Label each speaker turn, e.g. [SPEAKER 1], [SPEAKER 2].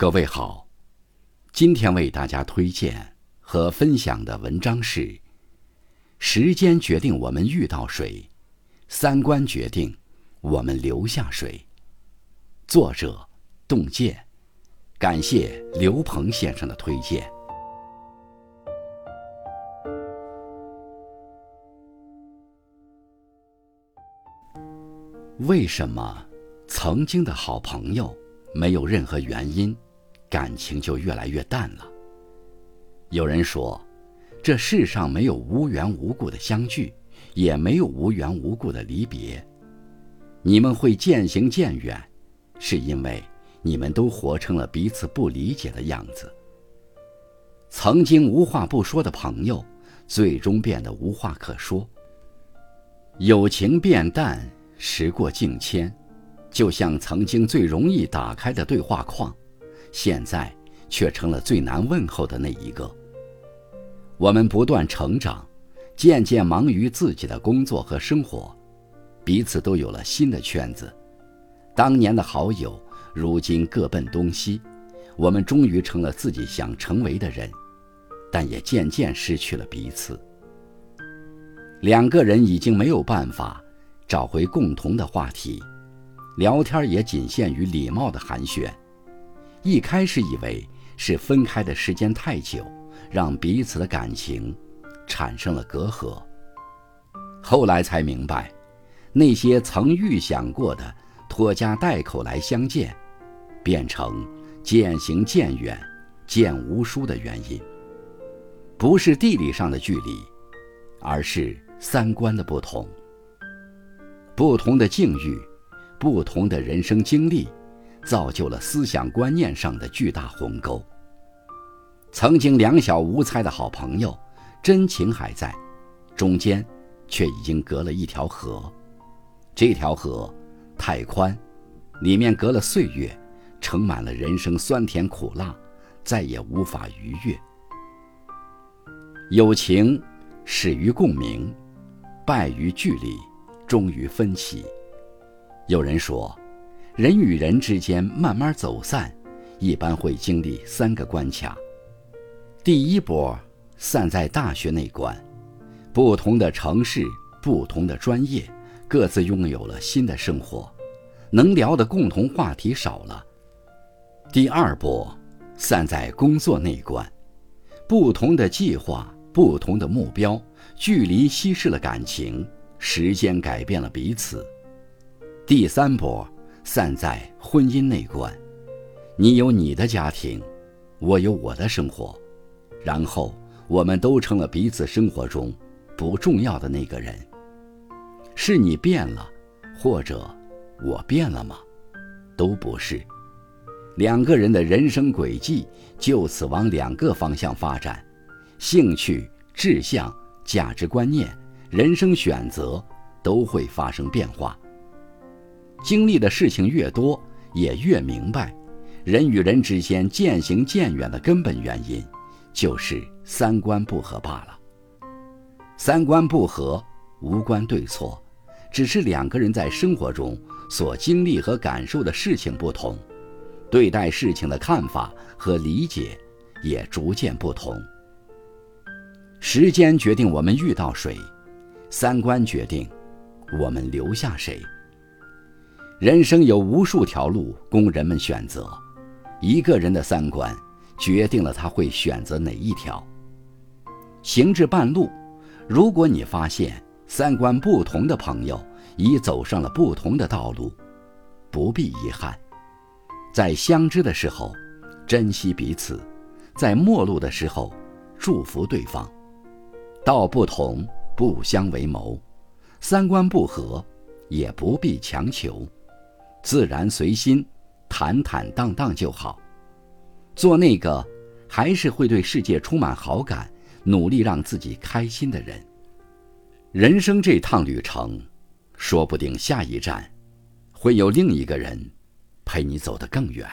[SPEAKER 1] 各位好，今天为大家推荐和分享的文章是《时间决定我们遇到谁，三观决定我们留下谁》。作者：洞见，感谢刘鹏先生的推荐。为什么曾经的好朋友没有任何原因？感情就越来越淡了。有人说，这世上没有无缘无故的相聚，也没有无缘无故的离别。你们会渐行渐远，是因为你们都活成了彼此不理解的样子。曾经无话不说的朋友，最终变得无话可说。友情变淡，时过境迁，就像曾经最容易打开的对话框。现在却成了最难问候的那一个。我们不断成长，渐渐忙于自己的工作和生活，彼此都有了新的圈子。当年的好友，如今各奔东西。我们终于成了自己想成为的人，但也渐渐失去了彼此。两个人已经没有办法找回共同的话题，聊天也仅限于礼貌的寒暄。一开始以为是分开的时间太久，让彼此的感情产生了隔阂。后来才明白，那些曾预想过的拖家带口来相见，变成渐行渐远、渐无书的原因，不是地理上的距离，而是三观的不同。不同的境遇，不同的人生经历。造就了思想观念上的巨大鸿沟。曾经两小无猜的好朋友，真情还在，中间却已经隔了一条河。这条河太宽，里面隔了岁月，盛满了人生酸甜苦辣，再也无法逾越。友情始于共鸣，败于距离，终于分歧。有人说。人与人之间慢慢走散，一般会经历三个关卡。第一波散在大学那关，不同的城市、不同的专业，各自拥有了新的生活，能聊的共同话题少了。第二波散在工作那关，不同的计划、不同的目标，距离稀释了感情，时间改变了彼此。第三波。散在婚姻那关，你有你的家庭，我有我的生活，然后我们都成了彼此生活中不重要的那个人。是你变了，或者我变了吗？都不是。两个人的人生轨迹就此往两个方向发展，兴趣、志向、价值观念、人生选择都会发生变化。经历的事情越多，也越明白，人与人之间渐行渐远的根本原因，就是三观不合罢了。三观不合无关对错，只是两个人在生活中所经历和感受的事情不同，对待事情的看法和理解也逐渐不同。时间决定我们遇到谁，三观决定我们留下谁。人生有无数条路供人们选择，一个人的三观决定了他会选择哪一条。行至半路，如果你发现三观不同的朋友已走上了不同的道路，不必遗憾，在相知的时候珍惜彼此，在陌路的时候祝福对方。道不同不相为谋，三观不合也不必强求。自然随心，坦坦荡荡就好。做那个还是会对世界充满好感、努力让自己开心的人。人生这趟旅程，说不定下一站会有另一个人陪你走得更远。